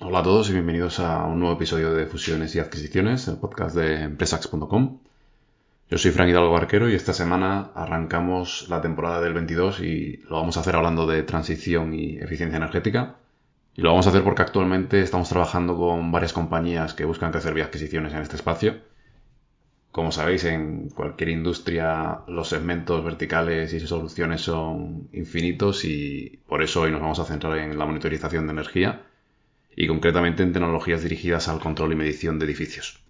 Hola a todos y bienvenidos a un nuevo episodio de Fusiones y Adquisiciones, el podcast de Empresax.com. Yo soy Frank Hidalgo Barquero y esta semana arrancamos la temporada del 22 y lo vamos a hacer hablando de transición y eficiencia energética. Y lo vamos a hacer porque actualmente estamos trabajando con varias compañías que buscan crecer vía adquisiciones en este espacio. Como sabéis, en cualquier industria los segmentos verticales y soluciones son infinitos y por eso hoy nos vamos a centrar en la monitorización de energía y concretamente en tecnologías dirigidas al control y medición de edificios.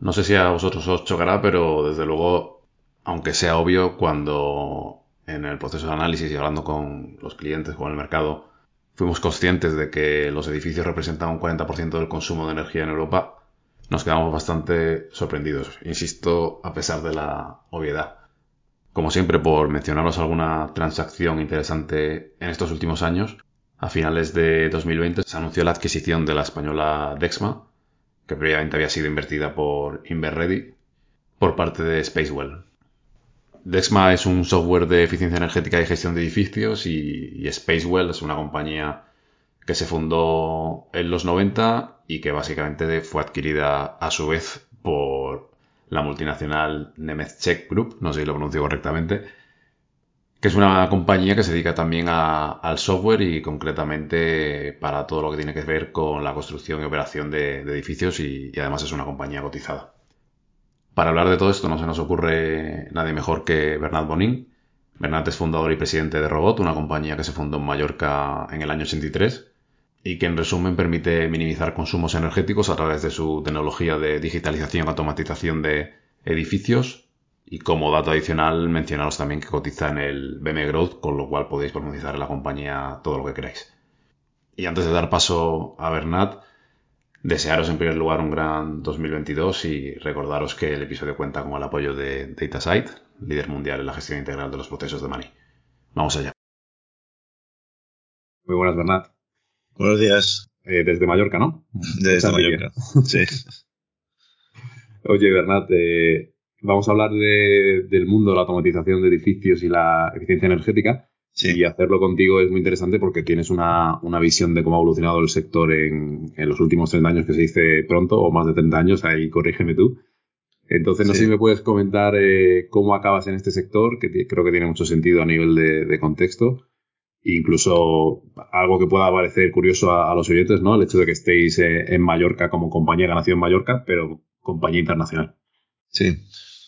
No sé si a vosotros os chocará, pero desde luego, aunque sea obvio, cuando en el proceso de análisis y hablando con los clientes, con el mercado, fuimos conscientes de que los edificios representan un 40% del consumo de energía en Europa, nos quedamos bastante sorprendidos, insisto, a pesar de la obviedad. Como siempre, por mencionaros alguna transacción interesante en estos últimos años, a finales de 2020 se anunció la adquisición de la española Dexma, que previamente había sido invertida por Inverready, por parte de Spacewell. Dexma es un software de eficiencia energética y gestión de edificios y, y Spacewell es una compañía que se fundó en los 90 y que básicamente fue adquirida a su vez por la multinacional Nemetschek Group, no sé si lo pronuncio correctamente, que es una compañía que se dedica también al software y concretamente para todo lo que tiene que ver con la construcción y operación de, edificios y, además es una compañía cotizada. Para hablar de todo esto no se nos ocurre nadie mejor que Bernard Bonin. Bernard es fundador y presidente de Robot, una compañía que se fundó en Mallorca en el año 83 y que en resumen permite minimizar consumos energéticos a través de su tecnología de digitalización y automatización de edificios. Y como dato adicional, mencionaros también que cotiza en el BM Growth, con lo cual podéis profundizar en la compañía todo lo que queráis. Y antes de dar paso a Bernat, desearos en primer lugar un gran 2022 y recordaros que el episodio cuenta con el apoyo de DataSite, líder mundial en la gestión integral de los procesos de Money. Vamos allá. Muy buenas, Bernat. Buenos días. Eh, desde Mallorca, ¿no? Desde Mallorca, sí. Oye, Bernat, eh, vamos a hablar del mundo de la automatización de edificios y la eficiencia energética. Sí. Y hacerlo contigo es muy interesante porque tienes una, visión de cómo ha evolucionado el sector en, los últimos 30 años, que se dice pronto, o más de 30 años, ahí corrígeme tú. Entonces, no sé si me puedes comentar eh, cómo acabas en este sector, que creo que tiene mucho sentido a nivel de contexto incluso algo que pueda parecer curioso a, los oyentes, ¿no? El hecho de que estéis eh, en Mallorca como compañía que nació en Mallorca, pero compañía internacional. Sí.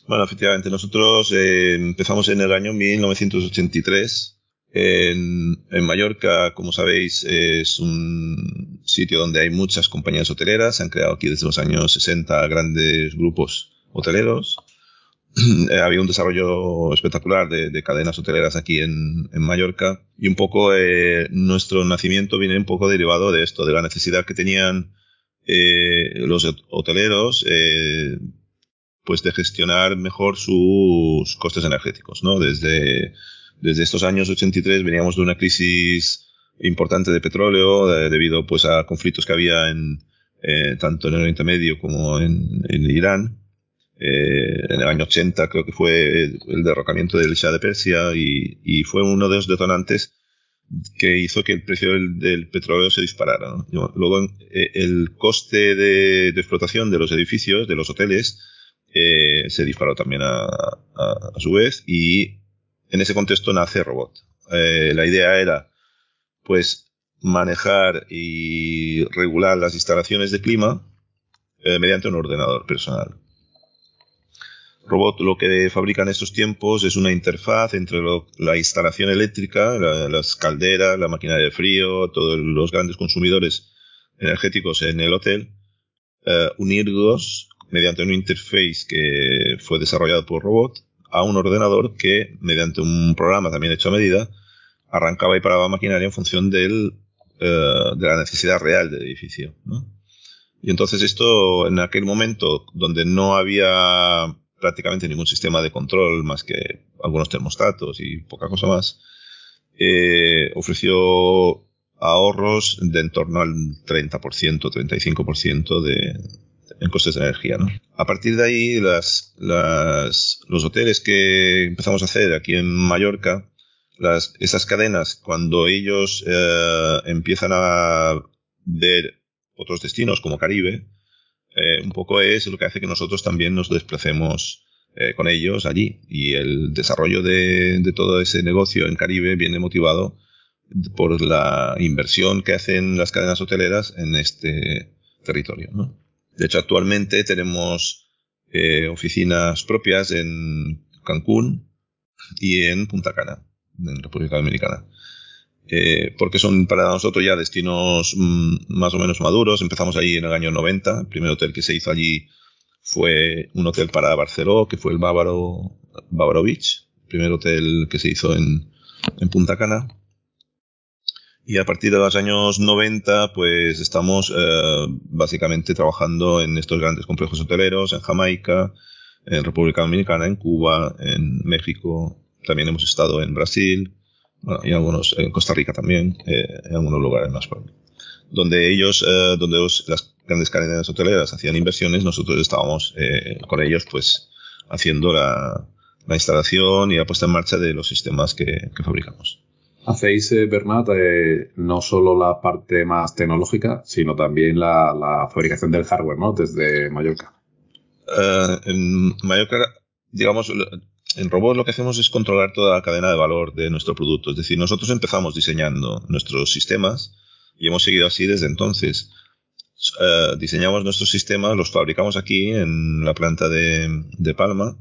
Bueno, efectivamente, nosotros eh, empezamos en el año 1983. En, en Mallorca, como sabéis, es un sitio donde hay muchas compañías hoteleras. Se han creado aquí desde los años 60 grandes grupos hoteleros. Eh, había un desarrollo espectacular de, cadenas hoteleras aquí en, Mallorca y un poco eh, nuestro nacimiento viene un poco derivado de esto, de la necesidad que tenían eh, los hoteleros pues de gestionar mejor sus costes energéticos, ¿no? Desde, desde estos años 83 veníamos de una crisis importante de petróleo debido pues a conflictos que había en, tanto en el Oriente Medio como en Irán eh, en el año 80 creo que fue el derrocamiento del Shah de Persia y, fue uno de los detonantes que hizo que el precio del, petróleo se disparara. Luego eh, el coste de, explotación de los edificios, de los hoteles, eh, se disparó también a, su vez y en ese contexto nace Robot. la idea era pues manejar y regular las instalaciones de clima mediante un ordenador personal. Robot lo que fabrica en estos tiempos es una interfaz entre la instalación eléctrica, las calderas, la máquina de frío, todos los grandes consumidores energéticos en el hotel, eh, unirlos mediante un interface que fue desarrollado por Robot a un ordenador que, mediante un programa también hecho a medida, arrancaba y paraba maquinaria en función del eh, de la necesidad real del edificio. Y entonces esto, en aquel momento, donde no había prácticamente ningún sistema de control más que algunos termostatos y poca cosa más, eh, ofreció ahorros de en torno al 30%, 35% de, en costes de energía. ¿no? A partir de ahí, las, los hoteles que empezamos a hacer aquí en Mallorca, las, esas cadenas, cuando ellos eh, empiezan a ver otros destinos como Caribe, eh, un poco es lo que hace que nosotros también nos desplacemos eh, con ellos allí. Y el desarrollo de, todo ese negocio en Caribe viene motivado por la inversión que hacen las cadenas hoteleras en este territorio. De hecho, actualmente tenemos eh, oficinas propias en Cancún y en Punta Cana, en República Dominicana. Porque son para nosotros ya destinos mm, más o menos maduros. Empezamos ahí en el año 90. El primer hotel que se hizo allí fue un hotel para Barceló, que fue el Bávaro, Bávaro Beach. El primer hotel que se hizo en, en Punta Cana. Y a partir de los años 90, pues estamos eh, básicamente trabajando en estos grandes complejos hoteleros, en Jamaica, en República Dominicana, en Cuba, en México, también hemos estado en Brasil, y algunos, en Costa Rica también, eh, en algunos lugares más por Donde ellos, eh, donde los, las grandes cadenas hoteleras hacían inversiones, nosotros estábamos eh, con ellos, pues, haciendo la, la instalación y la puesta en marcha de los sistemas que, que fabricamos. Hacéis, eh, Bernat, no solo la parte más tecnológica, sino también la, la fabricación del hardware, ¿no? Desde Mallorca. En Mallorca, digamos, en Robot lo que hacemos es controlar toda la cadena de valor de nuestro producto. Es decir, nosotros empezamos diseñando nuestros sistemas y hemos seguido así desde entonces. Uh, diseñamos nuestros sistemas, los fabricamos aquí en la planta de, de Palma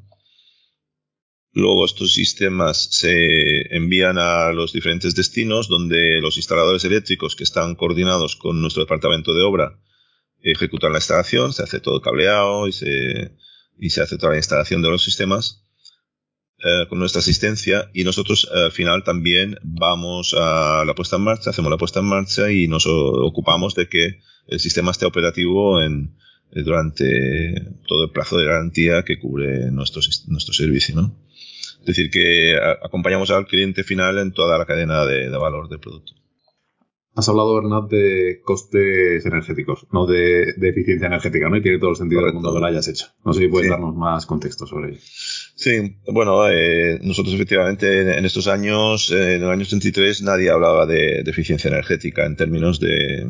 Luego estos sistemas se envían a los diferentes destinos donde los instaladores eléctricos que están coordinados con nuestro departamento de obra ejecutan la instalación, se hace todo cableado y se, y se hace toda la instalación de los sistemas eh, con nuestra asistencia y nosotros al final también vamos a la puesta en marcha, hacemos la puesta en marcha y nos ocupamos de que el sistema esté operativo en, durante todo el plazo de garantía que cubre nuestro, nuestro servicio, ¿no? Es decir, que acompañamos al cliente final en toda la cadena de, valor del producto. Has hablado, Bernat, de costes energéticos, no de, eficiencia energética, ¿no? Y tiene todo el sentido del mundo que lo hayas hecho. No sé si puedes darnos más contexto sobre ello. Sí, bueno, eh, nosotros efectivamente en estos años, eh, en el año 83, nadie hablaba de, eficiencia energética en términos de,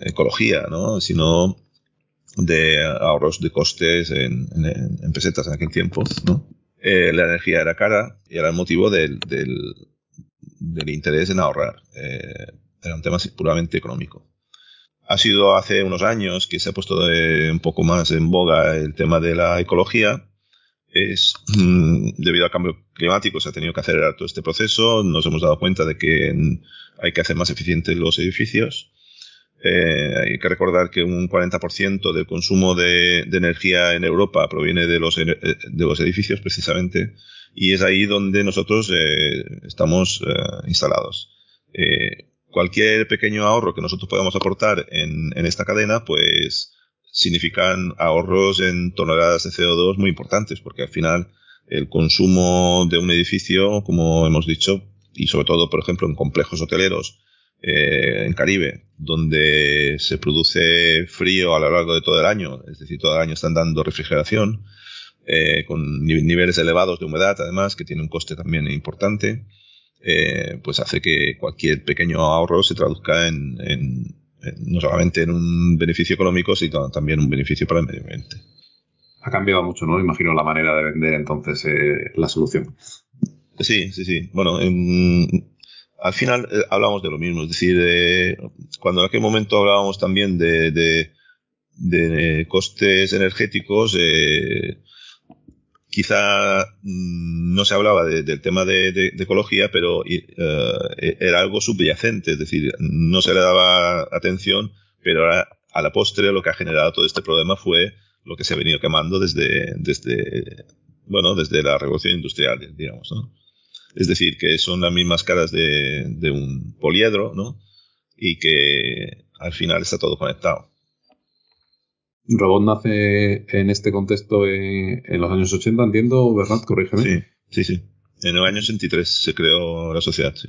ecología, ¿no? Sino de ahorros de costes en, en pesetas en aquel tiempo. Eh, la energía era cara y era el motivo del, del, interés en ahorrar. Eh, era un tema puramente económico. Ha sido hace unos años que se ha puesto de, un poco más en boga el tema de la ecología. Es mm, debido al cambio climático se ha tenido que acelerar todo este proceso. Nos hemos dado cuenta de que hay que hacer más eficientes los edificios eh, hay que recordar que un 40% del consumo de, energía en Europa proviene de los, eh, de los edificios precisamente y es ahí donde nosotros eh, estamos instalados. cualquier pequeño ahorro que nosotros podamos aportar en esta cadena, pues significan ahorros en toneladas de CO2 muy importantes, porque al final el consumo de un edificio, como hemos dicho, y sobre todo, por ejemplo, en complejos hoteleros, eh, en Caribe, donde se produce frío a lo largo de todo el año, es decir, todo el año están dando refrigeración, eh, con niveles elevados de humedad, además, que tiene un coste también importante, eh, pues hace que cualquier pequeño ahorro se traduzca en, no solamente en un beneficio económico, sino también un beneficio para el medio ambiente. Ha cambiado mucho, ¿no? Imagino la manera de vender entonces la solución. Sí, sí, sí. Bueno, en, al final eh, hablamos de lo mismo, es decir, cuando en aquel momento hablábamos también de, de, de costes energéticos, eh, quizá mm, no se hablaba del tema de, ecología, pero eh, era algo subyacente, es decir, no se le daba atención, pero a, a, la postre lo que ha generado todo este problema fue lo que se ha venido quemando desde, desde, bueno, desde la revolución industrial, digamos, ¿no? Es decir, que son las mismas caras de, un poliedro, ¿no? y que al final está todo conectado. Robot nace en este contexto en, los años 80, entiendo, ¿verdad? Corrígeme. Sí, sí, sí. En el año 83 se creó la sociedad, sí.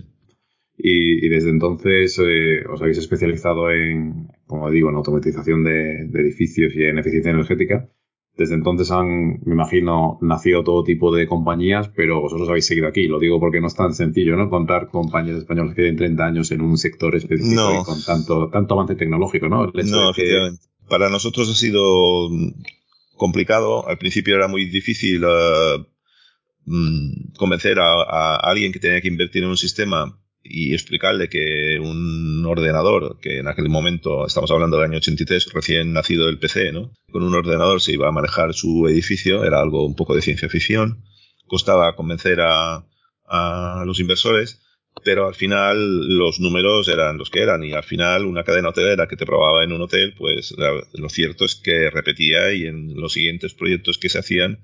Y, desde entonces eh, os habéis especializado en, como digo, en automatización de, edificios y en eficiencia energética. Desde entonces han, me imagino, nacido todo tipo de compañías, pero vosotros habéis seguido aquí. Lo digo porque no es tan sencillo, ¿no? Encontrar compañías españolas que tienen 30 años en un sector específico y con tanto, tanto avance tecnológico, ¿no? no, efectivamente. Para nosotros ha sido complicado. Al principio era muy difícil uh, convencer a, alguien que tenía que invertir en un sistema y explicarle que un ordenador, que en aquel momento, estamos hablando del año 83, recién nacido el PC, ¿no? Con un ordenador se iba a manejar su edificio, era algo un poco de ciencia ficción, costaba convencer a, a los inversores, pero al final los números eran los que eran y al final una cadena hotelera que te probaba en un hotel, pues lo cierto es que repetía y en los siguientes proyectos que se hacían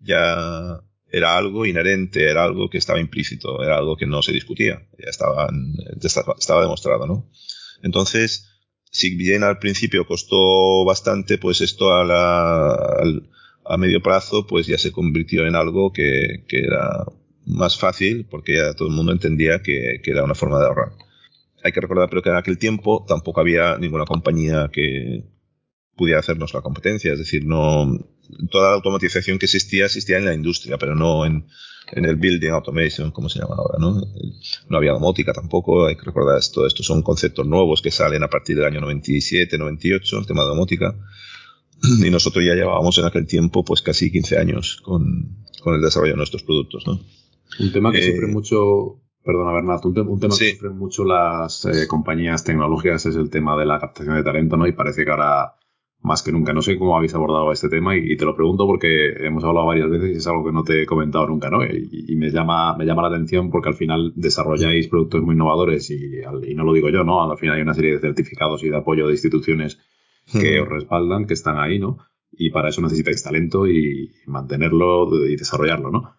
ya era algo inherente, era algo que estaba implícito, era algo que no se discutía, ya estaba, estaba demostrado, ¿no? Entonces, si bien al principio costó bastante, pues esto a, la, a medio plazo, pues ya se convirtió en algo que, que, era más fácil, porque ya todo el mundo entendía que, era una forma de ahorrar. Hay que recordar, pero que en aquel tiempo tampoco había ninguna compañía que pudiera hacernos la competencia, es decir, no, toda la automatización que existía existía en la industria, pero no en, en el building automation, como se llama ahora, ¿no? No había domótica tampoco, hay que recordar esto, estos son conceptos nuevos que salen a partir del año 97, 98, el tema de domótica, y nosotros ya llevábamos en aquel tiempo pues casi 15 años con, con el desarrollo de nuestros productos, ¿no? Un tema que eh, mucho, perdona Bernardo, un, un tema que sufren mucho las eh, compañías tecnológicas es el tema de la captación de talento, ¿no? Y parece que ahora más que nunca. No sé cómo habéis abordado este tema y, te lo pregunto porque hemos hablado varias veces y es algo que no te he comentado nunca, ¿no? Y, me, llama, me llama la atención porque al final desarrolláis productos muy innovadores y, y, no lo digo yo, ¿no? Al final hay una serie de certificados y de apoyo de instituciones que os respaldan, que están ahí, ¿no? Y para eso necesitáis talento y mantenerlo y desarrollarlo, ¿no?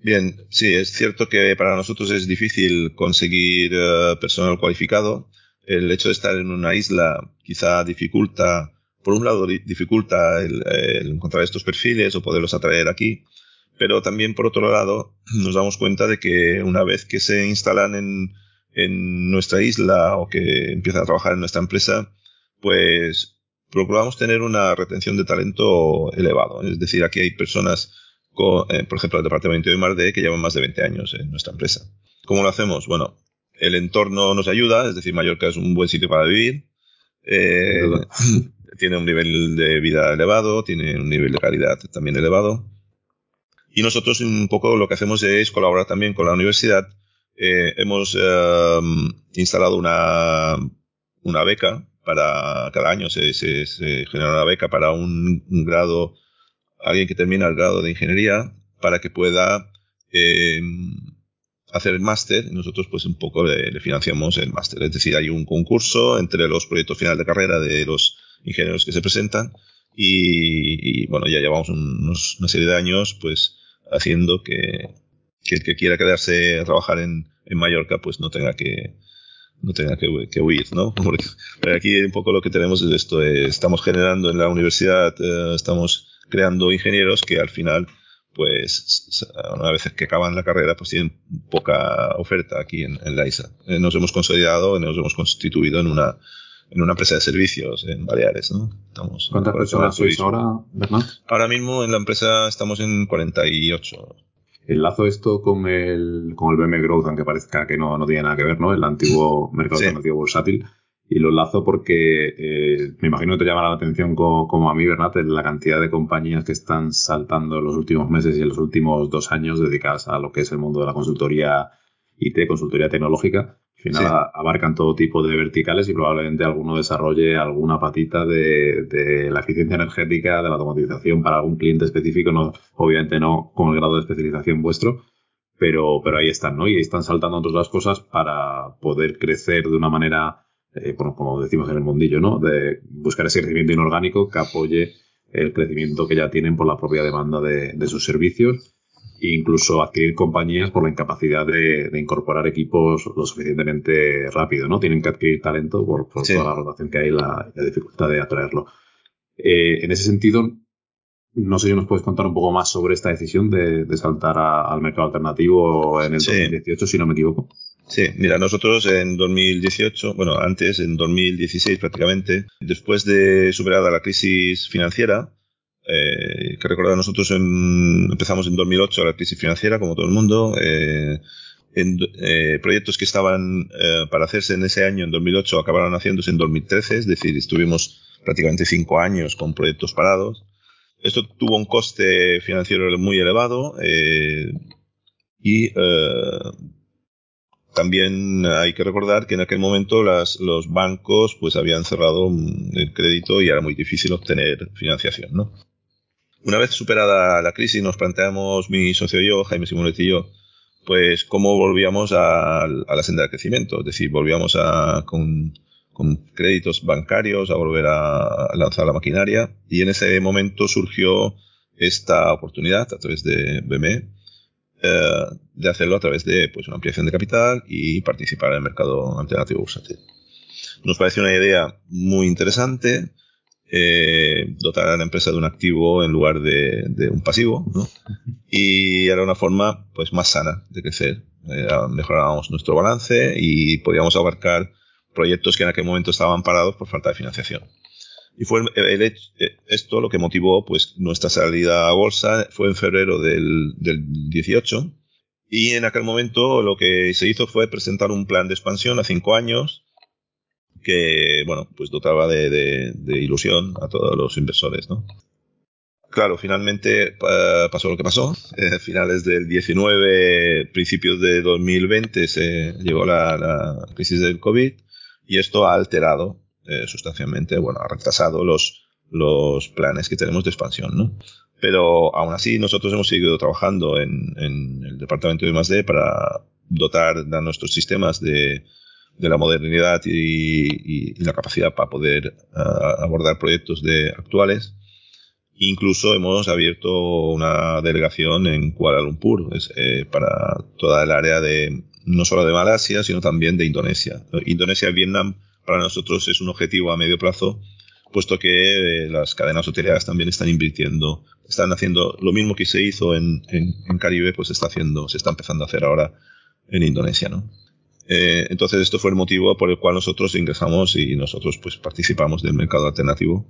Bien, sí, es cierto que para nosotros es difícil conseguir eh, personal cualificado el hecho de estar en una isla quizá dificulta, por un lado dificulta el, encontrar estos perfiles o poderlos atraer aquí, pero también por otro lado nos damos cuenta de que una vez que se instalan en, en nuestra isla o que empiezan a trabajar en nuestra empresa, pues procuramos tener una retención de talento elevado. Es decir, aquí hay personas, eh, por ejemplo, el departamento de Marde, que llevan más de 20 años en nuestra empresa. ¿Cómo lo hacemos? Bueno, el entorno nos ayuda, es decir, Mallorca es un buen sitio para vivir. Eh, tiene un nivel de vida elevado, tiene un nivel de calidad también elevado. Y nosotros un poco lo que hacemos es colaborar también con la universidad. Eh, hemos eh, instalado una, una beca para cada año se, se, genera una beca para un, grado, alguien que termina el grado de ingeniería, para que pueda hacer el máster y nosotros pues un poco le, financiamos el máster. Es decir, hay un concurso entre los proyectos final de carrera de los ingenieros que se presentan y, bueno, ya llevamos una serie de años pues haciendo que, el que quiera quedarse a trabajar en, en Mallorca pues no tenga que no tenga que, huir, ¿no? Porque aquí un poco lo que tenemos es esto, eh, estamos generando en la universidad, eh, estamos creando ingenieros que al final pues una vez que acaban la carrera, pues tienen poca oferta aquí en, la ISA. Eh, nos hemos consolidado, nos hemos constituido en una, en una empresa de servicios en Baleares, ¿no? Estamos ¿Cuántas personas sois ahora, Bernard? Ahora mismo en la empresa estamos en 48. Enlazo esto con el, con el BM Growth, aunque parezca que no, no tiene nada que ver, ¿no? El antiguo mercado alternativo bursátil y lo enlazo porque eh, me imagino que te llamará la atención como, a mí, ¿verdad? La cantidad de compañías que están saltando en los últimos meses y en los últimos dos años dedicadas a lo que es el mundo de la consultoría IT, consultoría tecnológica. Al final abarcan todo tipo de verticales y probablemente alguno desarrolle alguna patita de, la eficiencia energética, de la automatización para algún cliente específico, no, obviamente no con el grado de especialización vuestro, pero, pero ahí están, ¿no? Y están saltando otras cosas para poder crecer de una manera eh, como decimos en el mundillo, ¿no? De buscar ese crecimiento inorgánico que apoye el crecimiento que ya tienen por la propia demanda de, sus servicios e incluso adquirir compañías por la incapacidad de, incorporar equipos lo suficientemente rápido, ¿no? Tienen que adquirir talento por, toda la rotación que hay y la, dificultad de atraerlo. Eh, en ese sentido, no sé si nos puedes contar un poco más sobre esta decisión de, saltar al mercado alternativo en el 2018, si no me equivoco. Sí, mira, nosotros en 2018, bueno, antes, en 2016 prácticamente, después de superada la crisis financiera, eh, que recordar nosotros empezamos en 2008 la crisis financiera, como todo el mundo, eh, en, eh, proyectos que estaban para hacerse en ese año, en 2008, acabaron haciéndose en 2013, es decir, estuvimos prácticamente cinco años con proyectos parados. Esto tuvo un coste financiero muy elevado y también hay que recordar que en aquel momento los bancos pues habían cerrado el crédito y era muy difícil obtener financiación. Una vez superada la crisis nos planteamos mi socio y yo, Jaime Simonetti y yo, pues cómo volvíamos a, la senda de crecimiento, es decir, volvíamos a, con, créditos bancarios a volver a lanzar la maquinaria y en ese momento surgió esta oportunidad a través de BME eh, de hacerlo a través de pues, una ampliación de capital y participar en el mercado alternativo bursátil. Nos parece una idea muy interesante, eh, dotar a la empresa de un activo en lugar de, un pasivo. Y era una forma pues más sana de crecer. Eh, mejorábamos nuestro balance y podíamos abarcar proyectos que en aquel momento estaban parados por falta de financiación. Y fue el, eh, esto lo que motivó pues nuestra salida a bolsa. Fue en febrero del, del 18 y en aquel momento lo que se hizo fue presentar un plan de expansión a cinco años que bueno pues dotaba de, de, ilusión a todos los inversores ¿no? claro finalmente pasó lo que pasó. A finales del 19 principios de 2020 se llegó la, la crisis del covid y esto ha alterado eh, sustancialmente, bueno, ha retrasado los, los planes que tenemos de expansión, ¿no? Pero aún así nosotros hemos seguido trabajando en, en el departamento de I+.D. para dotar a nuestros sistemas de, de la modernidad y, y, la capacidad para poder uh, abordar proyectos de actuales. Incluso hemos abierto una delegación en Kuala Lumpur es, eh, para toda el área de no solo de Malasia, sino también de Indonesia. Indonesia y Vietnam para nosotros es un objetivo a medio plazo, puesto que eh, las cadenas hoteleras también están invirtiendo, están haciendo lo mismo que se hizo en, Caribe, pues está haciendo, se está empezando a hacer ahora en Indonesia, ¿no? Eh, entonces esto fue el motivo por el cual nosotros ingresamos y nosotros pues participamos del mercado alternativo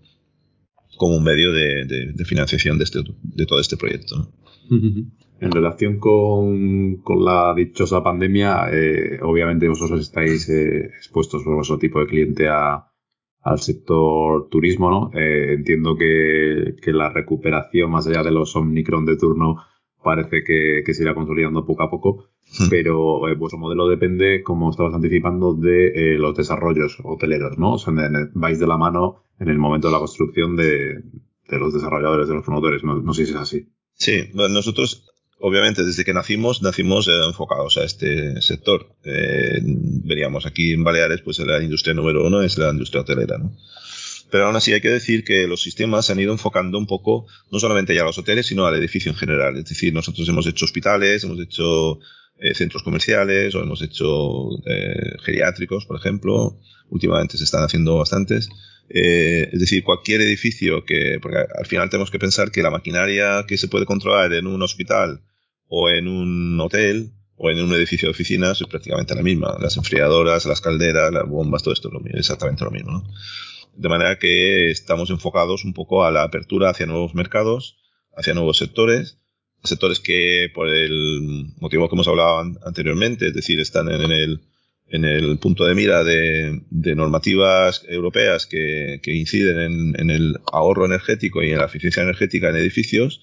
como un medio de, financiación de, este, de todo este proyecto. En relación con, con la dichosa pandemia, eh, obviamente vosotros estáis eh, expuestos por vuestro tipo de cliente a, al sector turismo, ¿no? Eh, entiendo que, que, la recuperación, más allá de los Omnicron de turno, parece que, que se irá consolidando poco a poco, hmm. pero eh, vuestro modelo depende, como estabas anticipando, de los desarrollos hoteleros, ¿no? O sea, vais de la mano en el momento de la construcción de, de los desarrolladores, de los promotores, no, no sé si es así. Sí, nosotros obviamente desde que nacimos, nacimos eh, enfocados a este sector. Eh, veríamos aquí en Baleares, pues la industria número uno es la industria hotelera, ¿no? Pero aún así hay que decir que los sistemas se han ido enfocando un poco, no solamente ya a los hoteles, sino al edificio en general. Es decir, nosotros hemos hecho hospitales, hemos hecho eh, centros comerciales o hemos hecho eh, geriátricos, por ejemplo. Últimamente se están haciendo bastantes. Eh, es decir, cualquier edificio que, porque al final tenemos que pensar que la maquinaria que se puede controlar en un hospital o en un hotel o en un edificio de oficinas es prácticamente la misma. Las enfriadoras, las calderas, las bombas, todo esto es exactamente lo mismo. ¿no? De manera que estamos enfocados un poco a la apertura hacia nuevos mercados, hacia nuevos sectores, sectores que por el motivo que hemos hablado anteriormente, es decir, están en el en el punto de mira de, de normativas europeas que, inciden en, en, el ahorro energético y en la eficiencia energética en edificios,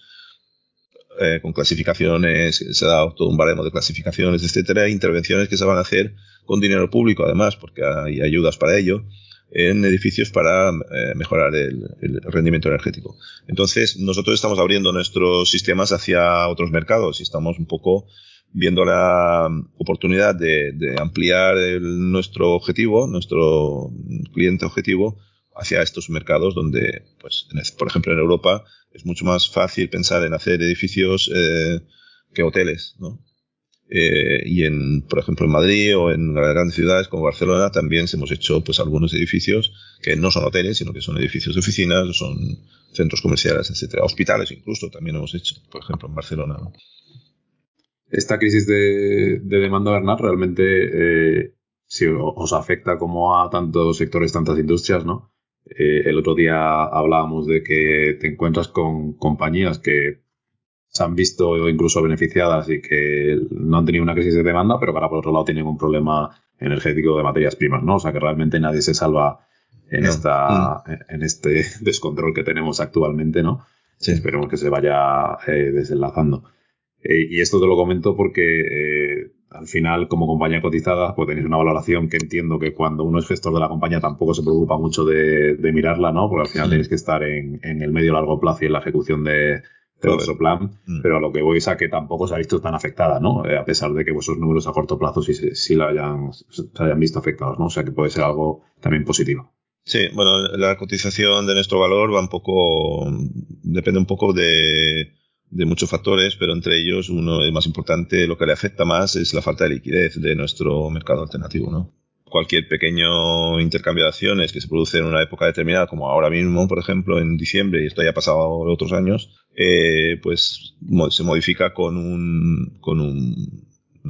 eh, con clasificaciones, se da todo un baremo de clasificaciones, etcétera, intervenciones que se van a hacer con dinero público, además, porque hay ayudas para ello, en edificios para eh, mejorar el, el, rendimiento energético. Entonces, nosotros estamos abriendo nuestros sistemas hacia otros mercados y estamos un poco viendo la oportunidad de, de ampliar el, nuestro objetivo, nuestro cliente objetivo, hacia estos mercados donde, pues, por ejemplo, en Europa es mucho más fácil pensar en hacer edificios eh, que hoteles, ¿no? Eh, y en, por ejemplo, en Madrid o en grandes ciudades como Barcelona también hemos hecho pues algunos edificios que no son hoteles, sino que son edificios de oficinas, son centros comerciales, etcétera. Hospitales incluso también hemos hecho, por ejemplo, en Barcelona. Esta crisis de, demanda, Bernard, realmente eh, si os afecta como a tantos sectores, tantas industrias, ¿no? Eh, el otro día hablábamos de que te encuentras con compañías que se han visto incluso beneficiadas y que no han tenido una crisis de demanda, pero que ahora por otro lado tienen un problema energético de materias primas, ¿no? O sea que realmente nadie se salva en esta en este descontrol que tenemos actualmente, ¿no? Sí. Esperemos que se vaya eh, desenlazando. Eh, y esto te lo comento porque eh, al final, como compañía cotizada, pues tenéis una valoración que entiendo que cuando uno es gestor de la compañía tampoco se preocupa mucho de, mirarla, ¿no? Porque al final mm. tenéis que estar en, en el medio largo plazo y en la ejecución de, de vuestro plan, mm. pero a lo que voy es a que tampoco se ha visto tan afectada, ¿no? Eh, a pesar de que vuestros números a corto plazo sí, sí la hayan, se hayan visto afectados, ¿no? O sea que puede ser algo también positivo. Sí, bueno, la cotización de nuestro valor va un poco, depende un poco de, de muchos factores, pero entre ellos uno es más importante, lo que le afecta más es la falta de liquidez de nuestro mercado alternativo, ¿no? cualquier pequeño intercambio de acciones que se produce en una época determinada, como ahora mismo, por ejemplo, en diciembre, y esto ya ha pasado otros años, eh, pues se modifica con un, con un,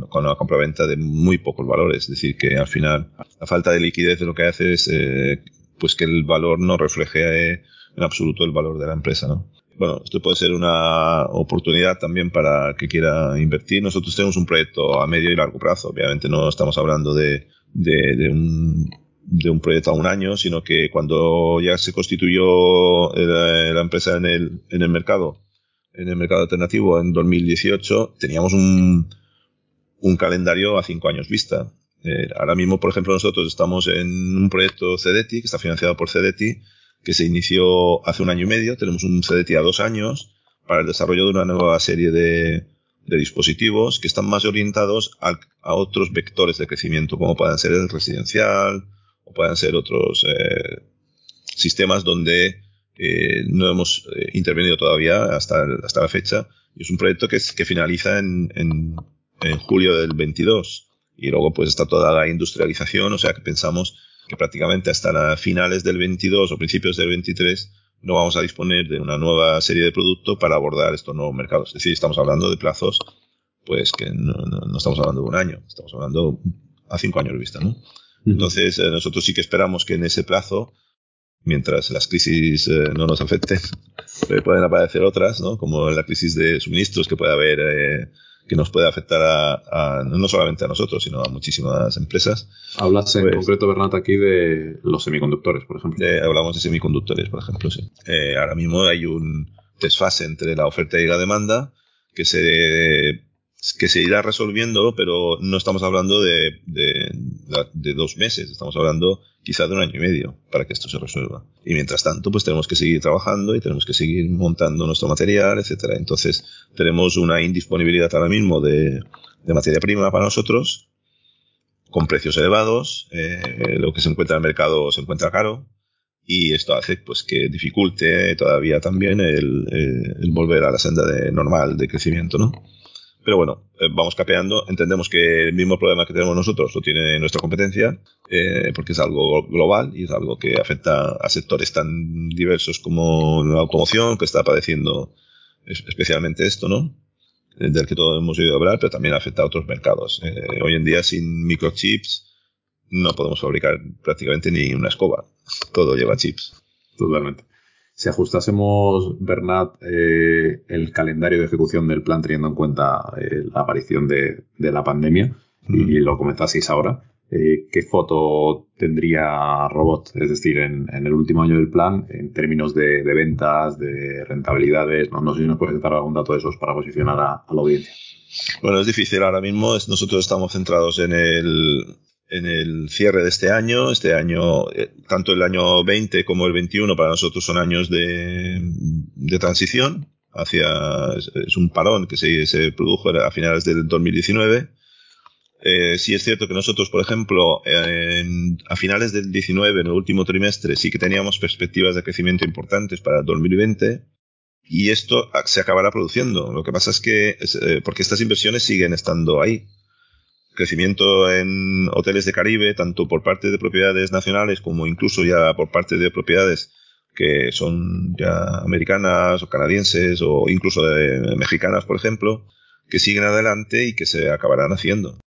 con una compraventa de muy pocos valores. Es decir, que al final la falta de liquidez lo que hace es eh, pues que el valor no refleje en absoluto el valor de la empresa, ¿no? Bueno, esto puede ser una oportunidad también para que quiera invertir. Nosotros tenemos un proyecto a medio y largo plazo. Obviamente no estamos hablando de, de, un, de un proyecto a un año, sino que cuando ya se constituyó eh, la, empresa en el, en el mercado, en el mercado alternativo en 2018, teníamos un, un calendario a cinco años vista. Eh, ahora mismo, por ejemplo, nosotros estamos en un proyecto CEDETI, que está financiado por CEDETI, que se inició hace un año y medio. Tenemos un CEDETI a dos años para el desarrollo de una nueva serie de, de dispositivos que están más orientados a, otros vectores de crecimiento, como puedan ser el residencial o puedan ser otros eh, sistemas donde eh, no hemos eh, intervenido todavía hasta, hasta la fecha. Y es un proyecto que, que finaliza en, en, en, julio del 22. Y luego pues está toda la industrialización, o sea que pensamos que prácticamente hasta finales del 22 o principios del 23 no vamos a disponer de una nueva serie de productos para abordar estos nuevos mercados. Es decir, estamos hablando de plazos, pues que no, no, estamos hablando de un año, estamos hablando a cinco años de vista, ¿no? Entonces, eh, nosotros sí que esperamos que en ese plazo, mientras las crisis eh, no nos afecten, pueden aparecer otras, ¿no? Como la crisis de suministros que puede haber eh, que nos puede afectar a, no solamente a nosotros, sino a muchísimas empresas. Hablas en pues concreto, Bernat, aquí de los semiconductores, por ejemplo. hablamos de semiconductores, por ejemplo, sí. Eh, ahora mismo hay un desfase entre la oferta y la demanda que se que se irá resolviendo, pero no estamos hablando de, de, de, dos meses, estamos hablando quizá de un año y medio para que esto se resuelva. Y mientras tanto, pues tenemos que seguir trabajando y tenemos que seguir montando nuestro material, etcétera. Entonces, tenemos una indisponibilidad ahora mismo de, de materia prima para nosotros, con precios elevados, eh, lo que se encuentra en el mercado se encuentra caro, y esto hace pues que dificulte todavía también el, eh, el volver a la senda de normal de crecimiento, ¿no? Pero bueno, eh, vamos capeando. Entendemos que el mismo problema que tenemos nosotros lo tiene nuestra competencia, eh, porque es algo global y es algo que afecta a sectores tan diversos como la automoción, que está padeciendo especialmente esto, ¿no? Eh, del que todos hemos oído hablar, pero también afecta a otros mercados. hoy en día, sin microchips, no podemos fabricar prácticamente ni una escoba. Todo lleva chips. Totalmente si ajustásemos, Bernat, eh, el calendario de ejecución del plan teniendo en cuenta eh, la aparición de, la pandemia, y, lo comentasteis ahora, eh, ¿qué foto tendría Robot? Es decir, en, el último año del plan, en términos de, ventas, de rentabilidades, no, sé si nos puedes dar algún dato de esos para posicionar a, a la audiencia. Bueno, es difícil ahora mismo. Nosotros estamos centrados en el, en el cierre de este año. Este año, eh, tanto el año 20 como el 21 para nosotros son años de, de transición hacia, es, un parón que se, produjo a finales del 2019. Eh, sí es cierto que nosotros, por ejemplo, a finales del 19, en el último trimestre, sí que teníamos perspectivas de crecimiento importantes para el 2020 y esto se acabará produciendo. Lo que pasa es que, eh, porque estas inversiones siguen estando ahí. Crecimiento en hoteles de Caribe, tanto por parte de propiedades nacionales como incluso ya por parte de propiedades que son ya americanas o canadienses o incluso de mexicanas, por ejemplo, que siguen adelante y que se acabarán haciendo.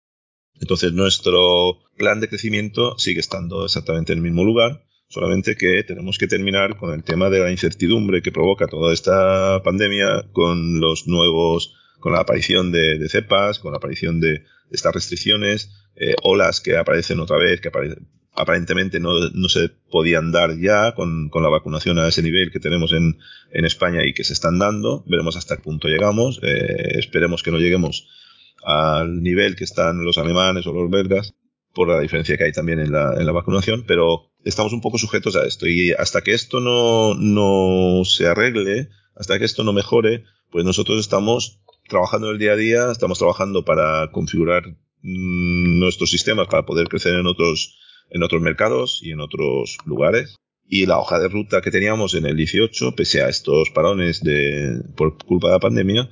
Entonces nuestro plan de crecimiento sigue estando exactamente en el mismo lugar Solamente que tenemos que terminar con el tema de la incertidumbre que provoca toda esta pandemia con los nuevos, con la aparición de, cepas, con la aparición de, estas restricciones, eh, olas que aparecen otra vez, que aparentemente no, se podían dar ya con, la vacunación a ese nivel que tenemos en, España y que se están dando. Veremos hasta qué punto llegamos. Eh, esperemos que no lleguemos al nivel que están los alemanes o los belgas por la diferencia que hay también en la, en la vacunación, pero estamos un poco sujetos a esto y hasta que esto no, no se arregle, hasta que esto no mejore, pues nosotros estamos trabajando en el día a día, estamos trabajando para configurar mm, nuestros sistemas para poder crecer en otros, en otros mercados y en otros lugares. Y la hoja de ruta que teníamos en el 18, pese a estos parones de, por culpa de la pandemia,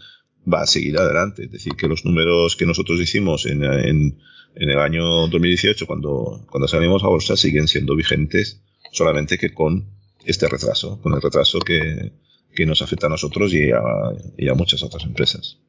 va a seguir adelante. Es decir, que los números que nosotros hicimos en, en en el año 2018, cuando, cuando salimos a bolsa, siguen siendo vigentes, solamente que con este retraso, con el retraso que, que nos afecta a nosotros y a, muchas otras empresas.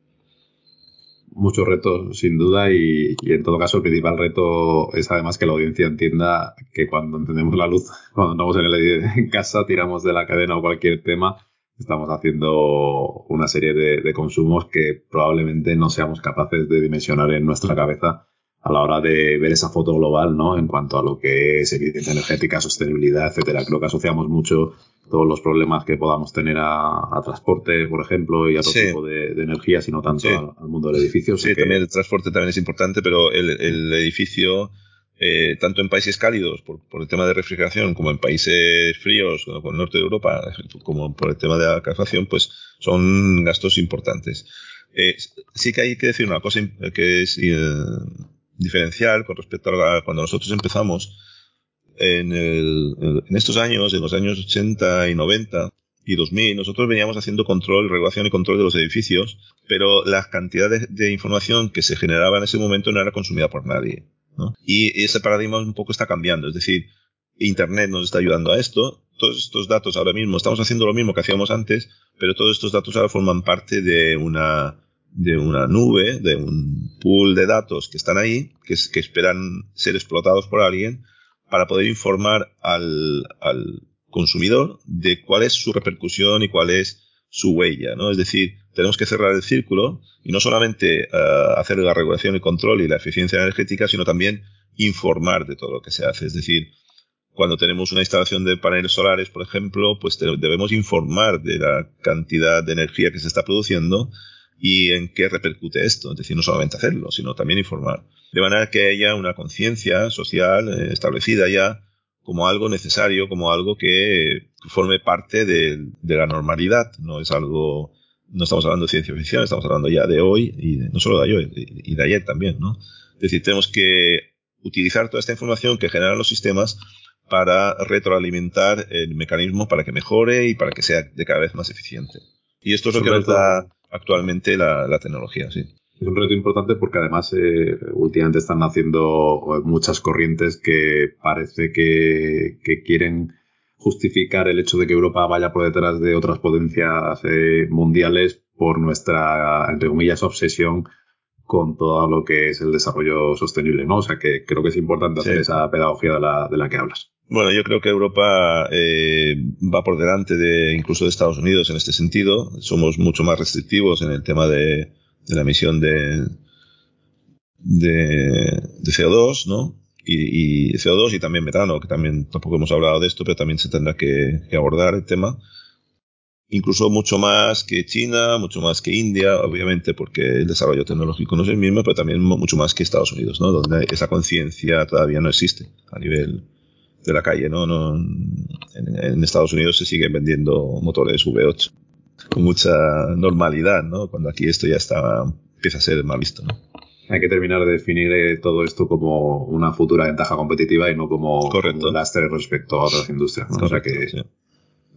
Muchos retos, sin duda, y, en todo caso el principal reto es además que la audiencia entienda que cuando encendemos la luz, cuando andamos en, el, en casa, tiramos de la cadena o cualquier tema, estamos haciendo una serie de, de consumos que probablemente no seamos capaces de dimensionar en nuestra cabeza a la hora de ver esa foto global, ¿no? En cuanto a lo que es eficiencia energética, sostenibilidad, etcétera. Creo que asociamos mucho todos los problemas que podamos tener a, transporte, por ejemplo, y a otro tipo de, energía, sino tanto al, mundo del edificio. Sí, también el transporte también es importante, pero el, edificio, eh, tanto en países cálidos, por, el tema de refrigeración, como en países fríos, como el norte de Europa, como por el tema de la calefacción, pues son gastos importantes. Eh, sí que hay que decir una cosa que es eh, diferencial con respecto a cuando nosotros empezamos en, el, en estos años, en los años 80 y 90 y 2000, nosotros veníamos haciendo control, regulación y control de los edificios, pero la cantidad de, información que se generaba en ese momento no era consumida por nadie. ¿no? Y ese paradigma un poco está cambiando, es decir, Internet nos está ayudando a esto, todos estos datos ahora mismo, estamos haciendo lo mismo que hacíamos antes, pero todos estos datos ahora forman parte de una de una nube, de un pool de datos que están ahí, que, que esperan ser explotados por alguien, para poder informar al, al consumidor de cuál es su repercusión y cuál es su huella, ¿no? Es decir, tenemos que cerrar el círculo y no solamente eh, hacer la regulación y control y la eficiencia energética, sino también informar de todo lo que se hace. Es decir, cuando tenemos una instalación de paneles solares, por ejemplo, pues debemos informar de la cantidad de energía que se está produciendo y en qué repercute esto. Es decir, no solamente hacerlo, sino también informar. De manera que haya una conciencia social eh, establecida ya como algo necesario, como algo que forme parte de, la normalidad. No es algo, no estamos hablando de ciencia ficción, estamos hablando ya de hoy y no solo de hoy, y de ayer también, ¿no? Es decir, tenemos que utilizar toda esta información que generan los sistemas para retroalimentar el mecanismo para que mejore y para que sea de cada vez más eficiente. Y esto es lo que nos da actualmente la, tecnología, sí. Es un reto importante porque además eh, últimamente están haciendo muchas corrientes que parece que, quieren justificar el hecho de que Europa vaya por detrás de otras potencias eh, mundiales por nuestra, entre comillas, obsesión con todo lo que es el desarrollo sostenible, ¿no? O sea que creo que es importante hacer esa pedagogía de la, de la que hablas. Bueno, yo creo que Europa eh, va por delante de incluso de Estados Unidos en este sentido. Somos mucho más restrictivos en el tema de, la emisión de, de, CO2, ¿no? Y, CO2 y también metano, que también tampoco hemos hablado de esto, pero también se tendrá que, abordar el tema. Incluso mucho más que China, mucho más que India, obviamente, porque el desarrollo tecnológico no es el mismo, pero también mucho más que Estados Unidos, ¿no? Donde esa conciencia todavía no existe a nivel de la calle, ¿no? no en, Estados Unidos se siguen vendiendo motores V8 con mucha normalidad, ¿no? Cuando aquí esto ya está, empieza a ser mal visto, ¿no? Hay que terminar de definir eh, todo esto como una futura ventaja competitiva y no como un lastre respecto a otras industrias. ¿no? o sea que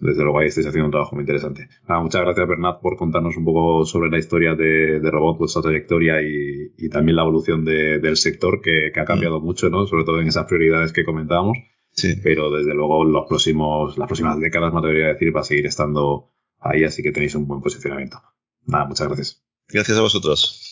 desde luego ahí estáis haciendo un trabajo muy interesante. muchas gracias Bernat por contarnos un poco sobre la historia de, Robot, vuestra trayectoria y, también la evolución del sector que, ha cambiado mm. mucho, ¿no? Sobre todo en esas prioridades que comentábamos. Sí. Pero desde luego los próximos, las próximas décadas me atrevería a decir va a seguir estando ahí, así que tenéis un buen posicionamiento. Nada, muchas gracias. Gracias a vosotros.